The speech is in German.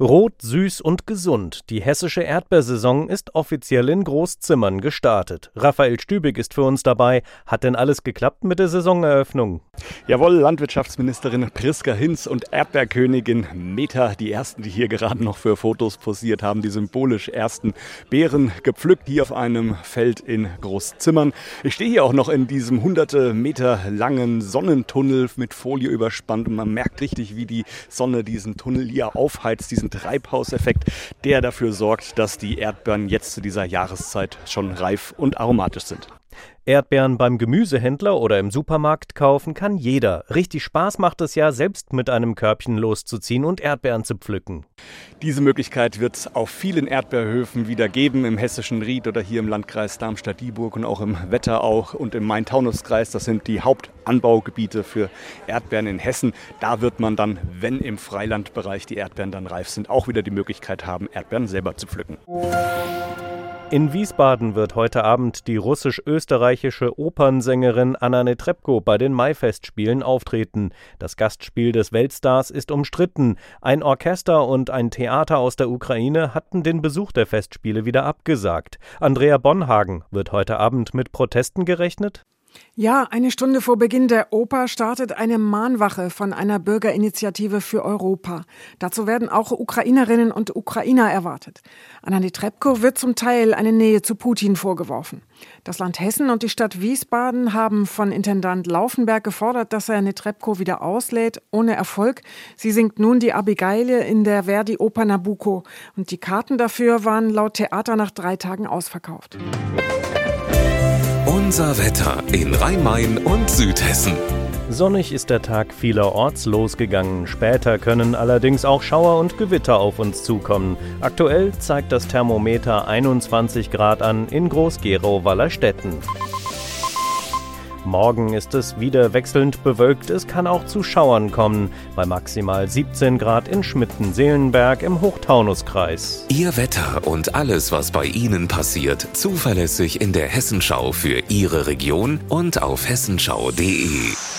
Rot, süß und gesund. Die hessische Erdbeersaison ist offiziell in Großzimmern gestartet. Raphael Stübig ist für uns dabei. Hat denn alles geklappt mit der Saisoneröffnung? Jawohl, Landwirtschaftsministerin Priska Hinz und Erdbeerkönigin Meta, die ersten, die hier gerade noch für Fotos posiert haben, die symbolisch ersten Beeren gepflückt hier auf einem Feld in Großzimmern. Ich stehe hier auch noch in diesem hunderte Meter langen Sonnentunnel mit Folie überspannt und man merkt richtig, wie die Sonne diesen Tunnel hier aufheizt diesen Treibhauseffekt, der dafür sorgt, dass die Erdbeeren jetzt zu dieser Jahreszeit schon reif und aromatisch sind. Erdbeeren beim Gemüsehändler oder im Supermarkt kaufen kann jeder. Richtig Spaß macht es ja, selbst mit einem Körbchen loszuziehen und Erdbeeren zu pflücken. Diese Möglichkeit wird es auf vielen Erdbeerhöfen wieder geben, im hessischen Ried oder hier im Landkreis Darmstadt-Dieburg und auch im Wetterau und im Main-Taunus-Kreis. Das sind die Hauptanbaugebiete für Erdbeeren in Hessen. Da wird man dann, wenn im Freilandbereich die Erdbeeren dann reif sind, auch wieder die Möglichkeit haben, Erdbeeren selber zu pflücken. In Wiesbaden wird heute Abend die russisch-österreichische Opernsängerin Anna Netrebko bei den Maifestspielen auftreten. Das Gastspiel des Weltstars ist umstritten. Ein Orchester und ein Theater aus der Ukraine hatten den Besuch der Festspiele wieder abgesagt. Andrea Bonhagen wird heute Abend mit Protesten gerechnet? Ja, eine Stunde vor Beginn der Oper startet eine Mahnwache von einer Bürgerinitiative für Europa. Dazu werden auch Ukrainerinnen und Ukrainer erwartet. Anna Netrebko wird zum Teil eine Nähe zu Putin vorgeworfen. Das Land Hessen und die Stadt Wiesbaden haben von Intendant Laufenberg gefordert, dass er Netrebko wieder auslädt, ohne Erfolg. Sie singt nun die Abigail in der Verdi-Oper Nabucco. Und die Karten dafür waren laut Theater nach drei Tagen ausverkauft. Unser Wetter in Rhein-Main und Südhessen. Sonnig ist der Tag vielerorts losgegangen. Später können allerdings auch Schauer und Gewitter auf uns zukommen. Aktuell zeigt das Thermometer 21 Grad an in Groß-Gerau-Wallerstetten. Morgen ist es wieder wechselnd bewölkt. Es kann auch zu Schauern kommen. Bei maximal 17 Grad in Schmitten-Seelenberg im Hochtaunuskreis. Ihr Wetter und alles, was bei Ihnen passiert, zuverlässig in der Hessenschau für Ihre Region und auf hessenschau.de.